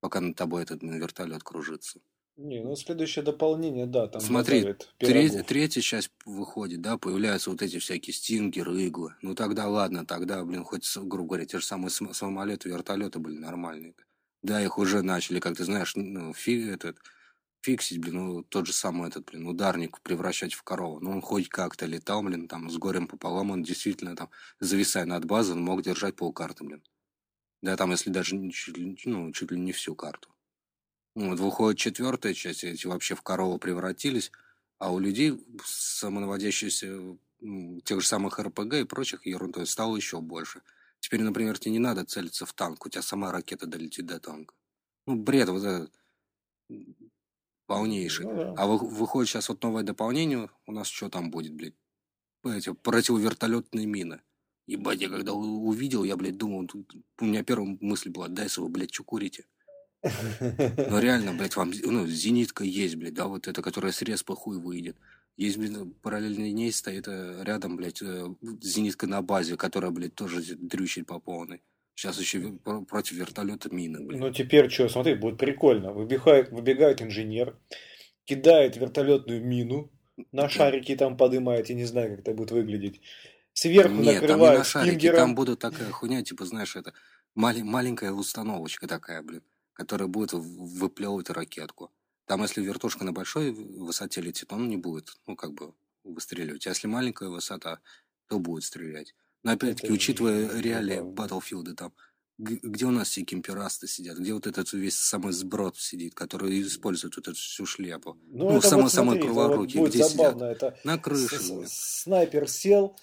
пока над тобой этот блин, вертолет кружится. Не, ну следующее дополнение, да, там Смотри, Треть- третья часть выходит, да, появляются вот эти всякие стингеры, иглы. Ну тогда ладно, тогда, блин, хоть, грубо говоря, те же самые сам- самолеты, вертолеты были нормальные. Да, их уже начали, как ты знаешь, ну, фи- этот, фиксить, блин, ну, тот же самый этот, блин, ударник превращать в корову. Ну, он хоть как-то летал, блин, там, с горем пополам, он действительно там, зависая над базой, он мог держать полкарты, блин. Да, там, если даже не чуть ли, ну, чуть ли не всю карту. Ну, Вот выходит четвертая часть, эти вообще в корову превратились, а у людей самонаводящихся м, тех же самых РПГ и прочих ерундой стало еще больше. Теперь, например, тебе не надо целиться в танк, у тебя сама ракета долетит до танка. Ну, бред вот этот полнейший. Ну да. А вы- выходит сейчас вот новое дополнение, у нас что там будет, блядь? Эти противовертолетные мины. Ебать, я когда увидел, я, блядь, думал, тут- у меня первая мысль была, дай вы, блядь, что курите? Ну реально, блядь, вам ну, зенитка есть, блядь, да, вот эта, которая с респа хуй выйдет. Есть, блин, параллельно ней стоит э, рядом, блядь, э, зенитка на базе, которая, блядь, тоже дрючит по полной. Сейчас еще против вертолета мины, блядь. Ну теперь что, смотри, будет прикольно. Выбегает, выбегает инженер, кидает вертолетную мину, на шарики там подымает, я не знаю, как это будет выглядеть. Сверху Нет, там не на накрывает шарике, стингером. там будет такая хуйня, типа, знаешь, это мали- маленькая установочка такая, блин, которая будет выплевывать ракетку. Там, если вертушка на большой высоте летит, он не будет, ну, как бы, выстреливать. А если маленькая высота, то будет стрелять. Но опять-таки, учитывая реалии. Battlefield, там, где у нас все кемперасты сидят, где вот этот весь самый сброд сидит, который использует вот эту всю шляпу. Ну, Ну, это вот это вот где забавно. Это На с- крыше, с- блин. снайпер сел,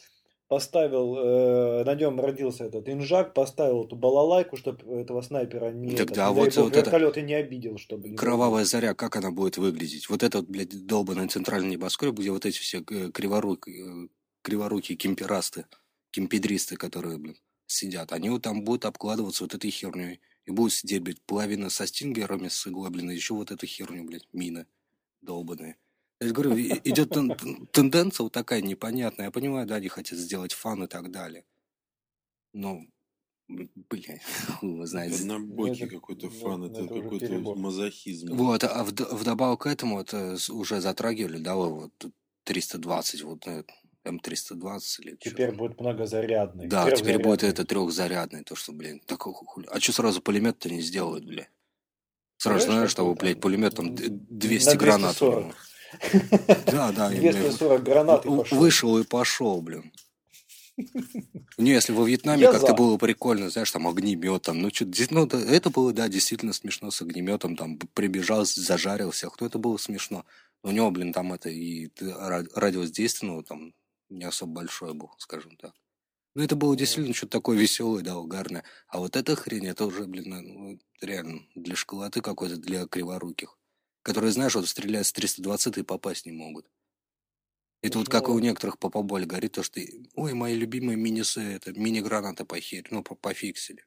поставил, э, на нем родился этот инжак, поставил эту балалайку, чтобы этого снайпера не, Так этот, вот- бог, вот это- вертолет и не обидел, чтобы не Кровавая заря, как она будет выглядеть? Вот этот, блядь, долбанный центральный небоскреб, где вот эти все э, криворук, э, криворукие кемперасты, кемпедристы, которые, блин, сидят, они вот там будут обкладываться вот этой херней. И будут сидеть, блядь, половина со стингерами, с иглой, блин, и еще вот эту херню, блядь, мины долбанные. Я говорю, идет тен- тен- тенденция вот такая непонятная. Я понимаю, да, они хотят сделать фан и так далее. Но, б- блядь, хуй его знает. Однобокий это- какой-то ну, фан, ну, это это какой-то мазохизм. Вот, а вд- вдобавок к этому это с- уже затрагивали, да, вот тут 320, вот э, М320 или чё Теперь там. будет многозарядный. Да, теперь будет это трехзарядный, то что, блин, такой хули. А что сразу пулемет-то не сделают, бля? Сразу Знаешь, знаешь, чтобы, блядь, пулемет там д- 200 На гранат. У 240. него. Да, да, и, блядь, 240 гранат и пошел. Вышел и пошел, блин. Не, если во Вьетнаме как-то было прикольно, знаешь, там огнемет, там, ну, что ну, это было, да, действительно смешно с огнеметом, там, прибежал, зажарил всех, ну, это было смешно. У него, блин, там это и радиус действия, ну, там, не особо большой был, скажем так. Ну, это было действительно что-то такое веселое, да, угарное. А вот эта хрень, это уже, блин, ну, реально для школоты какой-то, для криворуких, которые, знаешь, вот стреляют с 320 и попасть не могут. Это вот как и у некоторых по поболь говорит, то, что, ой, мои любимые мини-сы, это мини-гранаты похер, ну, по- пофиксили.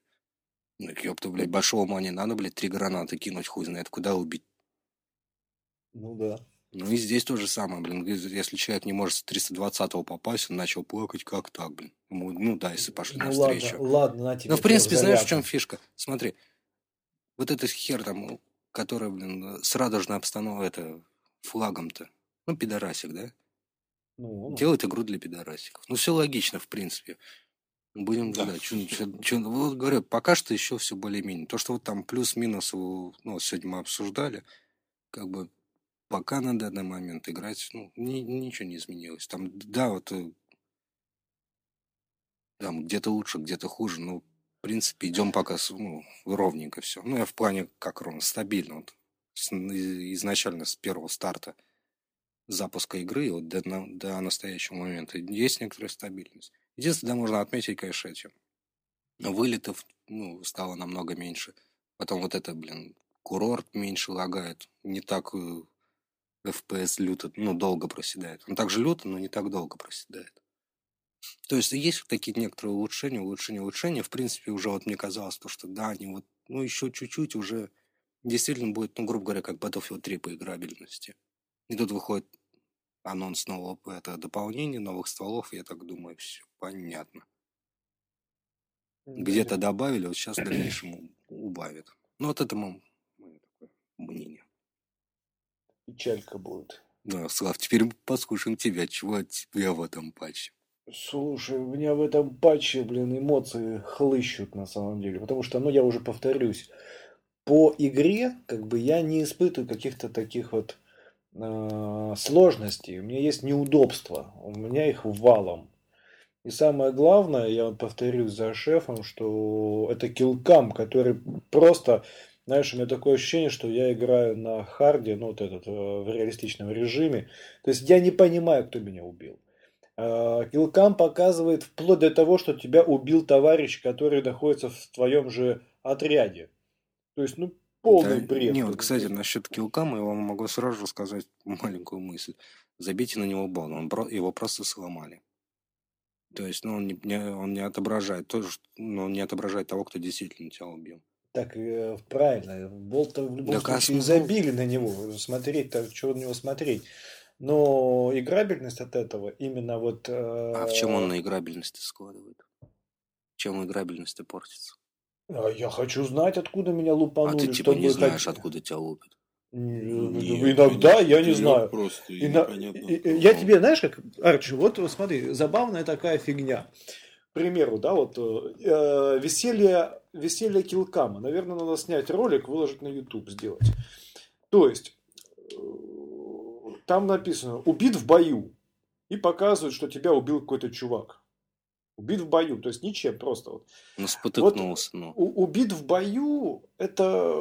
Ну, ёпта, блядь, большого ума не надо, блядь, три гранаты кинуть, хуй знает, куда убить. Ну да. Ну и здесь то же самое, блин, если человек не может с 320-го попасть, он начал плакать, как так, блин. Ему, ну да, если пошли Ну навстречу. ладно, ладно, на тебе Ну, в принципе, знаешь, в чем фишка? Смотри, вот эта хер там, которая, блин, с радужной обстановкой, это, флагом-то, ну, пидорасик, да? Ну, Делает игру для пидорасиков. Ну, все логично, в принципе. Будем Да. гадать. Чё- чё- [LAUGHS] чё- вот говорю, пока что еще все более-менее. То, что вот там плюс-минус, ну, сегодня мы обсуждали, как бы пока на данный момент играть, ну, ни- ничего не изменилось. Там, да, вот э, там где-то лучше, где-то хуже, но в принципе идем пока ну, ровненько все. Ну, я в плане как ровно, стабильно. Вот, с- изначально с первого старта запуска игры вот до, до настоящего момента есть некоторая стабильность. Единственное, можно отметить, конечно, эти вылетов ну, стало намного меньше. Потом вот это, блин, курорт меньше лагает. Не так э, FPS люто, ну, долго проседает. Он также люто, но не так долго проседает. То есть есть такие некоторые улучшения, улучшения, улучшения. В принципе, уже вот мне казалось, то, что да, они вот, ну, еще чуть-чуть уже действительно будет, ну, грубо говоря, как Battlefield 3 по играбельности. И тут выходит анонс нового это дополнения, новых стволов, я так думаю, все понятно. Где-то добавили, вот сейчас в дальнейшем убавят. Ну, вот это мо- мое такое мнение. Печалька будет. Да, Слав, теперь послушаем тебя. Чего от тебя в этом патче? Слушай, у меня в этом патче, блин, эмоции хлыщут на самом деле. Потому что, ну, я уже повторюсь, по игре, как бы, я не испытываю каких-то таких вот э, сложностей. У меня есть неудобства. У меня их валом. И самое главное, я вот повторюсь за шефом, что это килкам, который просто, знаешь, у меня такое ощущение, что я играю на харде, ну, вот этот, э, в реалистичном режиме. То есть я не понимаю, кто меня убил. А, Килкам показывает вплоть до того, что тебя убил товарищ, который находится в твоем же отряде. То есть, ну, полный Да, бред. Не, вот, кстати, насчет килкама я вам могу сразу сказать маленькую мысль. Забейте на него бал, он, его просто сломали. То есть, ну, он не, он не отображает то, что, ну, он не отображает того, кто действительно тебя убил. Так, э, правильно. Болта в любом Так, а случае смысл? забили на него. Смотреть-то, что на него смотреть. Но играбельность от этого именно вот... А в чем он на играбельности складывает? Чем играбельность портится? А я хочу знать, откуда меня лупанули. а ты типа не знаешь, хоть- откуда тебя лупят. Н- Не, Иногда конечно, я не знаю. Просто и И на- непонятно. и- и- кто. Я тебе, знаешь, как, Арчи, вот смотри, забавная такая фигня. К примеру, да, вот э, веселье, веселье килкама. Наверное, надо снять ролик, выложить на YouTube, сделать. То есть, э, там написано «убит в бою». И показывают, что тебя убил какой-то чувак. Убит в бою, то есть ничем, просто вот. Ну, спотыкнулся, ну. У- убит в бою это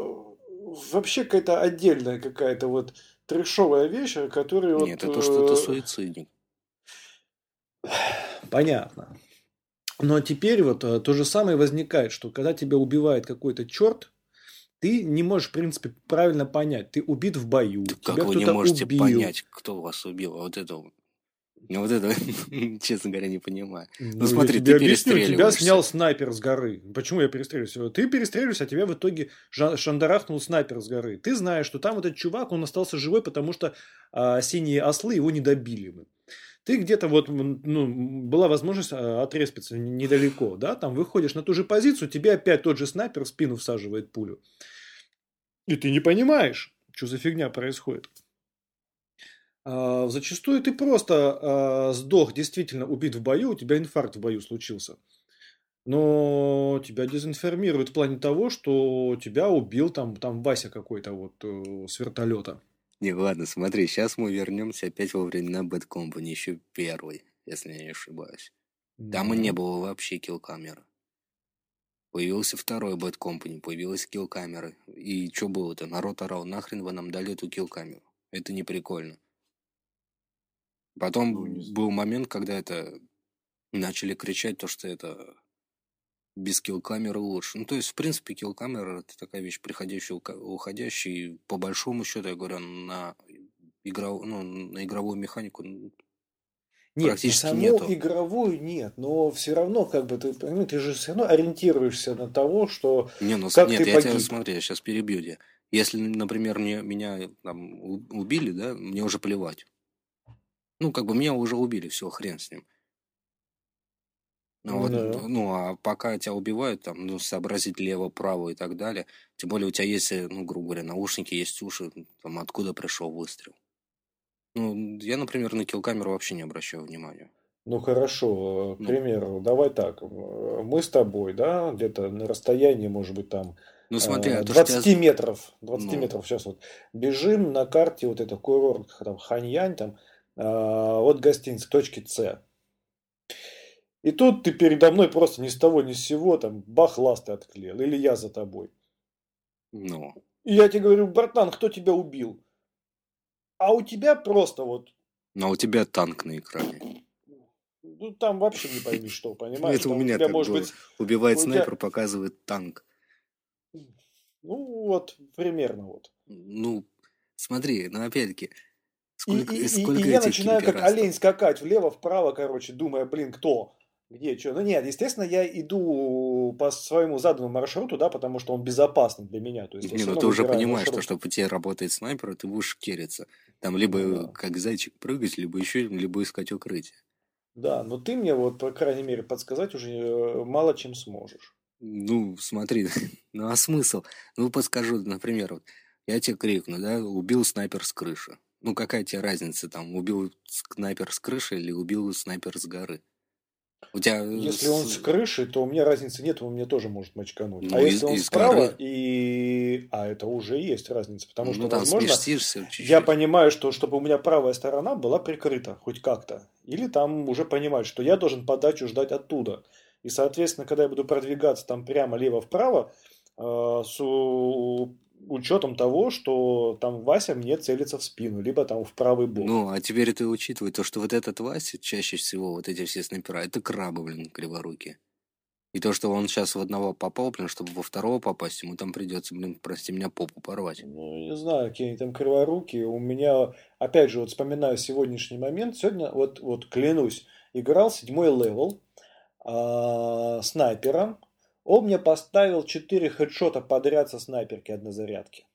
вообще какая-то отдельная какая-то вот трешовая вещь, которая вот... Нет, это что-то э, суицидник. Понятно. Но теперь вот э, то же самое возникает, что когда тебя убивает какой-то черт, ты не можешь, в принципе, правильно понять. Ты убит в бою, Так тебя как вы не можете убил. понять, кто вас убил? А вот это вот. Я вот это, [LAUGHS] честно говоря, не понимаю. Ну, смотри, я тебе ты объясню, тебя снял снайпер с горы. Почему я перестреливаюсь? Ты перестреливаешься, а тебя в итоге шандарахнул снайпер с горы. Ты знаешь, что там этот чувак, он остался живой, потому что а, синие ослы его не добили. бы. Ты где-то вот, ну, была возможность а, отреспиться недалеко, да, там выходишь на ту же позицию, тебе опять тот же снайпер в спину всаживает пулю. И ты не понимаешь, что за фигня происходит. А, Зачастую ты просто а, сдох, действительно убит в бою, у тебя инфаркт в бою случился. Но тебя дезинформируют в плане того, что тебя убил там, там Вася какой-то вот э, с вертолета. Не, ладно, смотри, сейчас мы вернемся опять во времена Bad Company, еще первый, если я не ошибаюсь. Там и не было вообще килл-камеры. Появился второй Bad Company, появилась килл-камера. И что было-то? Народ орал, нахрен вы нам дали эту килл-камеру? Это не прикольно. Потом Ну, был момент, когда это начали кричать, то, что это без килл-камеры лучше. Ну, то есть, в принципе, килл-камера это такая вещь, приходящая, уходящая. И по большому счету, я говорю, на, игров... ну, на игровую механику ну, Нет, практически саму нету. игровую нет, но все равно, как бы, ты, понимаешь, ты же все равно ориентируешься на того, что... Не, ну Как нет, ты я тебя погиб? смотри, я сейчас перебью тебя. Если, например, мне, меня там убили, да, мне уже плевать. Ну, как бы меня уже убили, все, хрен с ним. Ну, вот, Да. ну, а пока тебя убивают, там, ну, сообразить лево, право и так далее. Тем более у тебя есть, э, ну, грубо говоря, наушники, есть уши, там, откуда пришел выстрел. Ну, я, например, на килл-камеру вообще не обращаю внимания. Ну хорошо, э, к Ну. примеру, давай так. э, Мы с тобой, да, где-то на расстоянии, может быть, там Ну смотри, э, а то, что 20 я... метров, 20 Ну. метров сейчас вот бежим на карте вот это курорт, там Ханьянь, там от гостиницы к точке С. И тут ты передо мной просто ни с того ни с сего там бах ласты отклеил, или я за тобой. Ну, И я тебе говорю, братан, кто тебя убил? А у тебя просто вот, но у тебя танк на экране. ну там вообще не пойми что, [LAUGHS] понимаешь? Это у меня так может быть, Убивает снайпер, показывает танк. ну вот примерно вот. Ну, смотри, ну опять-таки, И, сколько, и- и- сколько и я начинаю как олень скакать влево-вправо, короче, думая, блин, кто? Где, что? Ну нет, естественно, я иду по своему заданному маршруту, да, потому что он безопасный для меня. То есть Не, ну ты уже понимаешь, что маршрут. чтобы у тебя работает снайпер, ты будешь кериться. Там либо Ну да. как зайчик прыгать, либо еще, либо искать укрытие. Да, но ты мне вот, по крайней мере, подсказать уже э, мало чем сможешь. Ну, смотри, [LAUGHS] ну а смысл? Ну, подскажу, например, вот, я тебе крикну, да, убил снайпер с крыши. Ну, какая тебе разница, там, убил снайпер с крыши или убил снайпер с горы? У тебя... Если он с крыши, то у меня разницы нет, он мне тоже может мочкануть. Ну, а из- если он из справа, горы. и... А это уже есть разница, потому что, ну, там возможно, чуть-чуть. я понимаю, что чтобы у меня правая сторона была прикрыта хоть как-то. Или там уже понимать, что я должен подачу ждать оттуда. И, соответственно, когда я буду продвигаться там прямо лево-вправо, э, с учетом того, что там Вася мне целится в спину, либо там в правый бок. Ну, а теперь ты учитывай то, что вот этот Вася, чаще всего вот эти все снайпера, это крабы, блин, криворукие. И то, что он сейчас в одного попал, блин, чтобы во второго попасть, ему там придется, блин, прости меня, попу порвать. Ну, не знаю, какие они там криворуки. У меня, опять же, вот вспоминаю сегодняшний момент. Сегодня, вот, вот клянусь, играл седьмой level а, снайпером. Он мне поставил 4 хедшота подряд со снайперки однозарядки.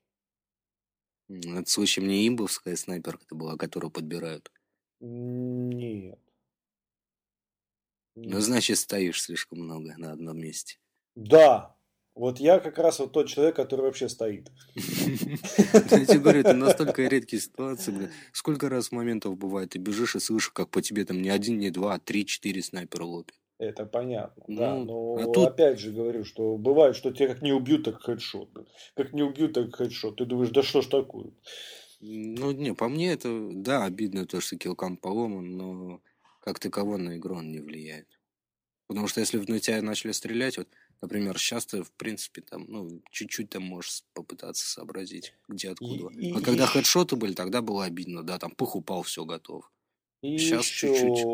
Это в случае мне имбовская снайперка была, которую подбирают. Нет. Ну, значит, стоишь слишком много на одном месте. Да. Вот я как раз вот тот человек, который вообще стоит. [LAUGHS] Я тебе говорю, это настолько редкие ситуации, блин. Сколько раз моментов бывает, ты бежишь и слышишь, как по тебе там не один, не два, а три-четыре снайпера лупят. Это понятно, да. Ну, Но а тут- опять же говорю, что бывает, что тебя как не убьют, так хедшот. Как не убьют, так хедшот. Ты думаешь, да что ж такое? Ну, не, по мне это, да, обидно то, что килкам поломан, но как таково на игру он не влияет. Потому что если на тебя начали стрелять, вот, например, сейчас ты, в принципе, там, ну, чуть-чуть там можешь попытаться сообразить, где, откуда. И- и- вот когда и- хедшоты были, тогда было обидно, да, там пух упал, все готов. И Щас еще, чуть-чуть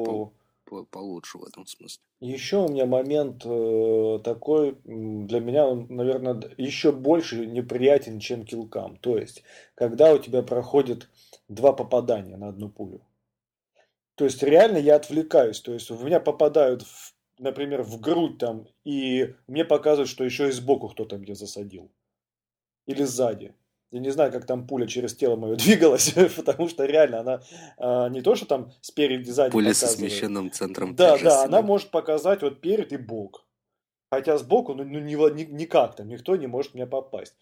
получше в этом смысле. еще у меня момент э, такой, для меня он, наверное, еще больше неприятен, чем килкам. То есть, когда у тебя проходит два попадания на одну пулю. То есть, реально я отвлекаюсь. То есть, в меня попадают, в- например, в грудь там, и мне показывают, что еще и сбоку кто-то мне засадил. Или сзади. Я не знаю, как там пуля через тело мое [LAUGHS] двигалась, потому что реально она а, не то, что там спереди, сзади Пуля со смещенным центром Да, тяжести, да, она может показать вот перед и бок. Хотя сбоку, ну, ну ни, ни- никак там, никто не может меня попасть.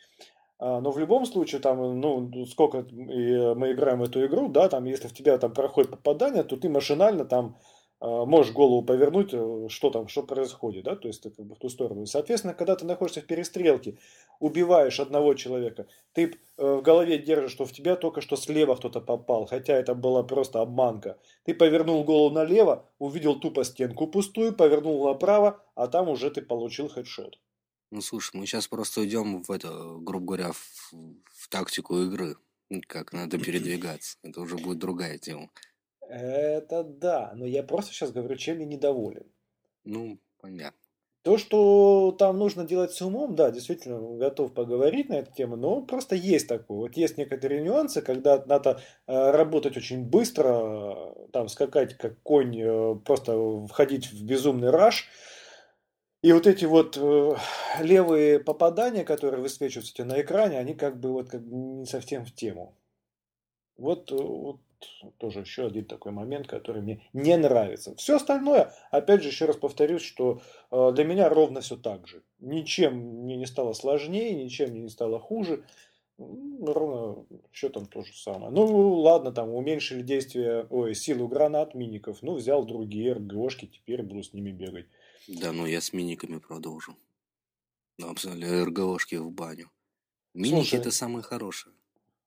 А, но в любом случае, там, ну, сколько и мы играем в эту игру, да, там, если в тебя там проходит попадание, то ты машинально там можешь голову повернуть, э, что там, что происходит, да, то есть ты как бы в ту сторону. И, соответственно, когда ты находишься в перестрелке, убиваешь одного человека, ты э, в голове держишь, что в тебя только что слева кто-то попал, хотя это была просто обманка. Ты повернул голову налево, увидел тупо стенку пустую, повернул направо, а там уже ты получил хедшот. Ну, слушай, мы сейчас просто идем в это, грубо говоря, в, в тактику игры. Как надо передвигаться. Это уже будет другая тема. Это да, но я просто сейчас говорю, чем я недоволен. Ну, понятно. То, что там нужно делать с умом, да, действительно, готов поговорить на эту тему, но просто есть такое. Вот есть некоторые нюансы, когда надо э, работать очень быстро, э, там скакать как конь, э, просто входить в безумный раш. И вот эти вот левые попадания, которые высвечиваются на экране, они как бы вот как бы не совсем в тему. Вот, вот тоже еще один такой момент, который мне не нравится. Все остальное, опять же, еще раз повторюсь, что э, для меня ровно все так же. Ничем мне не стало сложнее, ничем мне не стало хуже. М, Ровно все там то же самое. Ну, ладно, там уменьшили действие, ой, силу гранат миников. Ну, взял другие РГОшки, теперь буду с ними бегать. Да, ну я с миниками продолжу. Ну, абсолютно РГОшки в баню. Миники Слушай, это самые хорошие.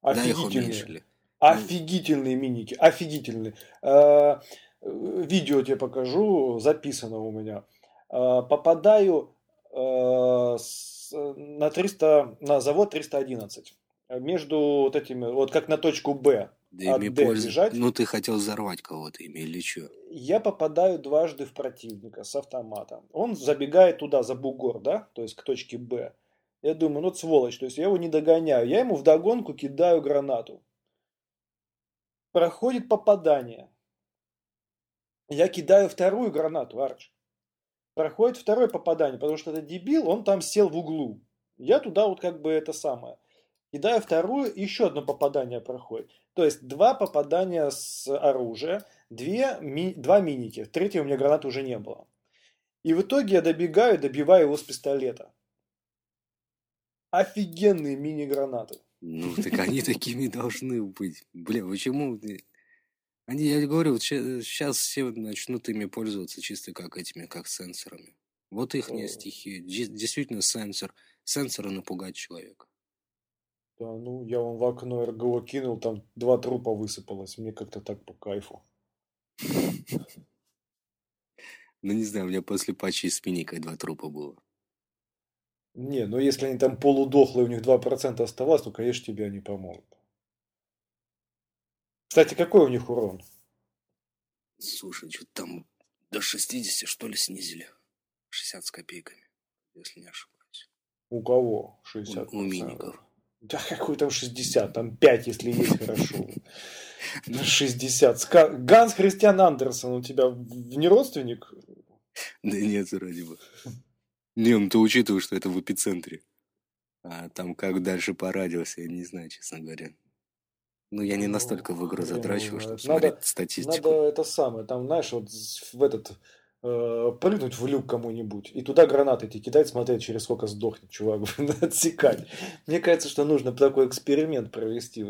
Да, их уменьшили. Офигительные миники, офигительные. Э, Видео тебе покажу, записано у меня. Э, Попадаю э, на 300, на завод 311. Между вот этими, вот как на точку Б Да от ими Д бежать, Ну, ты хотел взорвать кого-то ими или что? я попадаю дважды в противника с автоматом. Он забегает туда, за бугор, да, то есть к точке Б. Я думаю, ну, сволочь, то есть я его не догоняю. Я ему вдогонку кидаю гранату. Проходит попадание. Я кидаю вторую гранату, Арч. Проходит второе попадание, потому что это дебил, он там сел в углу. Я туда вот как бы это самое. Кидаю вторую, еще одно попадание проходит. То есть два попадания с оружия, две, ми- два миники. Третьего у меня гранаты уже не было. И в итоге я добегаю, добиваю его с пистолета. Офигенные мини-гранаты. Ну, так они такими должны быть. Бля, почему? Они, я говорю, сейчас все начнут ими пользоваться чисто как этими, как сенсорами. Вот их не стихия. Де- Действительно сенсор. Сенсоры напугать человека. Да, ну, я вон в окно РГО кинул, там два трупа высыпалось. Мне как-то так по кайфу. [LAUGHS] Ну, не знаю, у меня после патчей с миникой два трупа было. Не, ну если они там полудохлые, у них 2% оставалось, то, конечно, тебе они помогут. Кстати, какой у них урон? Слушай, что там до 60, что ли, снизили? 60 с копейками, если не ошибаюсь. У кого? У, 60%. у миников. Да какой там 60? Там 5, если есть, хорошо. [LAUGHS] На 60. Ска- Ганс Христиан Андерсон у тебя не родственник? Да нет, вроде бы. Не, ну ты учитывая, что это в эпицентре. А там как дальше по радиусу, я не знаю, честно говоря. Ну, я не Ну, настолько в игру затрачиваю, чтобы знает. смотреть Надо, статистику. надо это самое, там, знаешь, вот в этот, э, прыгнуть в люк кому-нибудь, и туда гранаты эти кидать, смотреть, через сколько сдохнет чувак, [LAUGHS] отсекать. Мне кажется, что нужно такой эксперимент провести.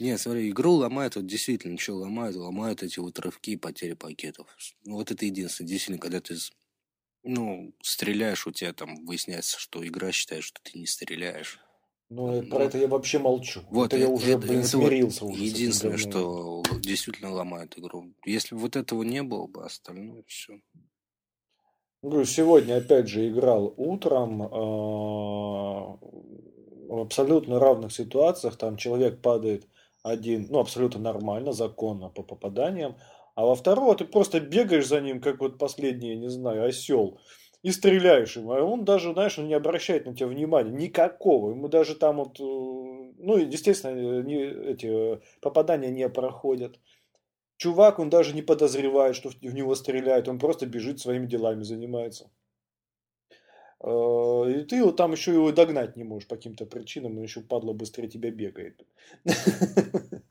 Не, смотри, игру ломают, вот действительно, что ломают, ломают эти вот рывки потери пакетов. Ну, вот это единственное, действительно, когда ты, ну, стреляешь, у тебя там выясняется, что игра считает, что ты не стреляешь. Ну, про это я вообще молчу. Вот, это я уже, это- блин, это смирился уже единственное, что действительно ломает игру. Если вот этого не было бы, остальное все. Говорю, сегодня опять же играл утром э, в абсолютно равных ситуациях. Там человек падает один, ну, абсолютно нормально, законно по попаданиям. А во второго ты просто бегаешь за ним, как вот последний, я не знаю, осел, и стреляешь ему. А он даже, знаешь, он не обращает на тебя внимания. Никакого. Ему даже там вот, э, ну, естественно, не, эти э, попадания не проходят. Чувак, он даже не подозревает, что в него стреляют, он просто бежит своими делами, занимается. Э, И ты его там еще его догнать не можешь по каким-то причинам, он еще падла быстрее тебя бегает. [LAUGHS]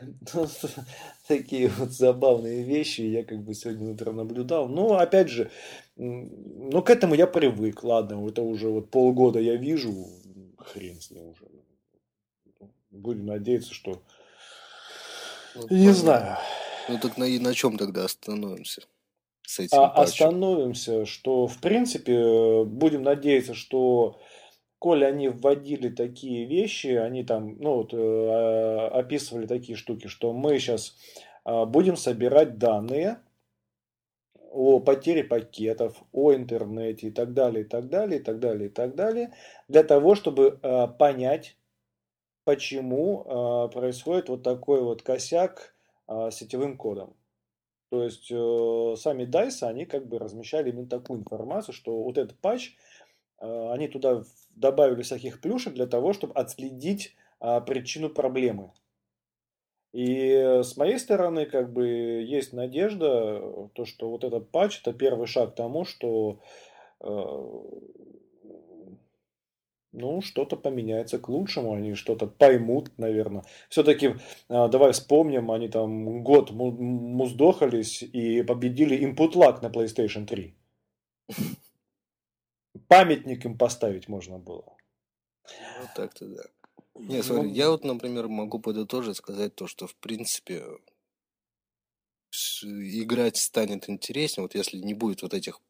[LAUGHS] Такие вот забавные вещи я как бы сегодня утром наблюдал. Но опять же, ну к этому я привык, ладно, это уже вот полгода я вижу, хрен с ним уже. Будем надеяться, что... Не знаю. Ну так на, на чем тогда остановимся с этим А патчем? остановимся, что в принципе будем надеяться, что коли они вводили такие вещи, они там, ну вот, э, описывали такие штуки, что мы сейчас будем собирать данные о потере пакетов, о интернете и так далее, и так далее, и так далее, и так далее, для того, чтобы э, понять, почему э, происходит вот такой вот косяк э, сетевым кодом. То есть э, сами DICE, они как бы размещали именно такую информацию, что вот этот патч, э, они туда добавили всяких плюшек для того, чтобы отследить а, причину проблемы. И э, с моей стороны, как бы, есть надежда, то, что вот этот патч, это первый шаг к тому, что э, ну, что-то поменяется к лучшему, они что-то поймут, наверное. Все-таки, давай вспомним, они там год му- муздохались и победили Input Lag на PlayStation 3. [LAUGHS] Памятник им поставить можно было. Ну так-то да. Не, смотри, Ну, я вот, например, могу подытожить, сказать то, что, в принципе, играть станет интереснее, вот если не будет вот этих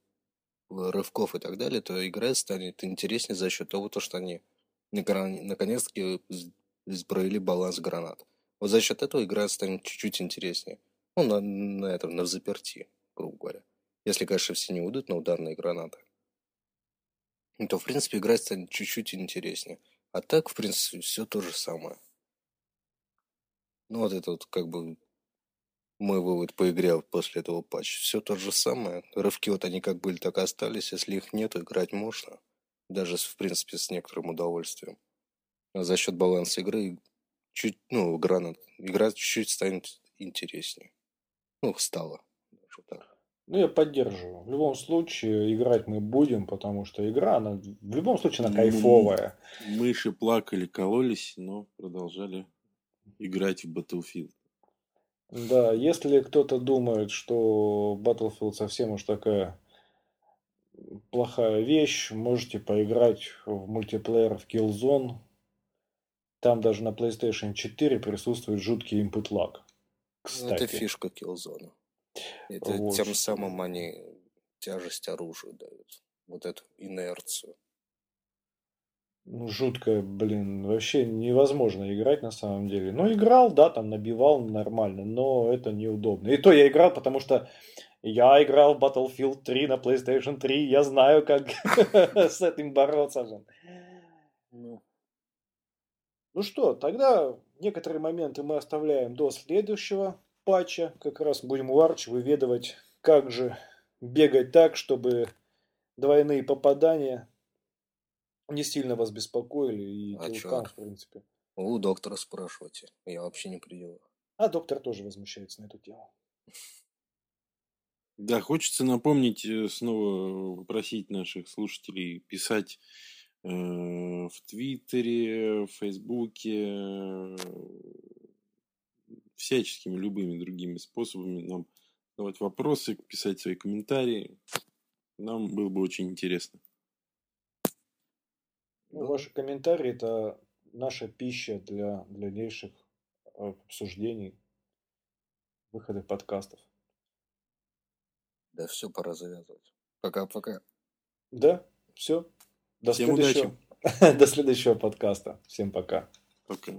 э, рывков и так далее, то играть станет интереснее за счет того, то, что они наконец-таки сбросили баланс гранат. Вот за счет этого игра станет чуть-чуть интереснее. Ну, на, на этом, на заперти, грубо говоря. Если, конечно, все не уйдут на ударные гранаты. Ну, то, в принципе, играть станет чуть-чуть интереснее. А так, в принципе, все то же самое. Ну, вот это вот как бы мой вывод по игре после этого патча. Все то же самое. Рывки вот они как были, так и остались. Если их нету, играть можно. Даже, в принципе, с некоторым удовольствием. А за счет баланса игры чуть, ну, гранат, игра чуть-чуть станет интереснее. Ну, стала. Даже вот так. Ну, я поддерживаю. В любом случае, играть мы будем, потому что игра, она в любом случае, она кайфовая. Мыши плакали, кололись, но продолжали играть в Battlefield. Да, если кто-то думает, что Battlefield совсем уж такая плохая вещь, можете поиграть в мультиплеер в Killzone. Там даже на PlayStation 4 присутствует жуткий input lag. Ну, Кстати. это фишка Killzone. Это Вот тем самым они тяжесть оружию дают. Вот эту инерцию. Ну, жуткая, блин, вообще невозможно играть на самом деле. Ну, играл, да, там набивал нормально, но это неудобно. И то я играл, потому что я играл в Battlefield 3 на PlayStation 3, я знаю, как [LAUGHS] с этим бороться. же. Ну, Ну что, тогда некоторые моменты мы оставляем до следующего патча. Как раз будем у Арчи выведывать, как же бегать так, чтобы двойные попадания не сильно вас беспокоили и А чё? в принципе. у доктора спрашивайте. Я вообще не при делах. А доктор тоже возмущается на эту тему. Да, хочется напомнить, э, снова попросить наших слушателей писать э, в Твиттере, в Фейсбуке, э, всяческими любыми другими способами нам задавать вопросы, писать свои комментарии. Нам было бы очень интересно. Ну. Ваши комментарии – это наша пища для дальнейших э, обсуждений, выхода подкастов. Да все, пора завязывать. Пока-пока. Да, все. До Всем следующего. [LAUGHS] До следующего подкаста. Всем пока. Пока.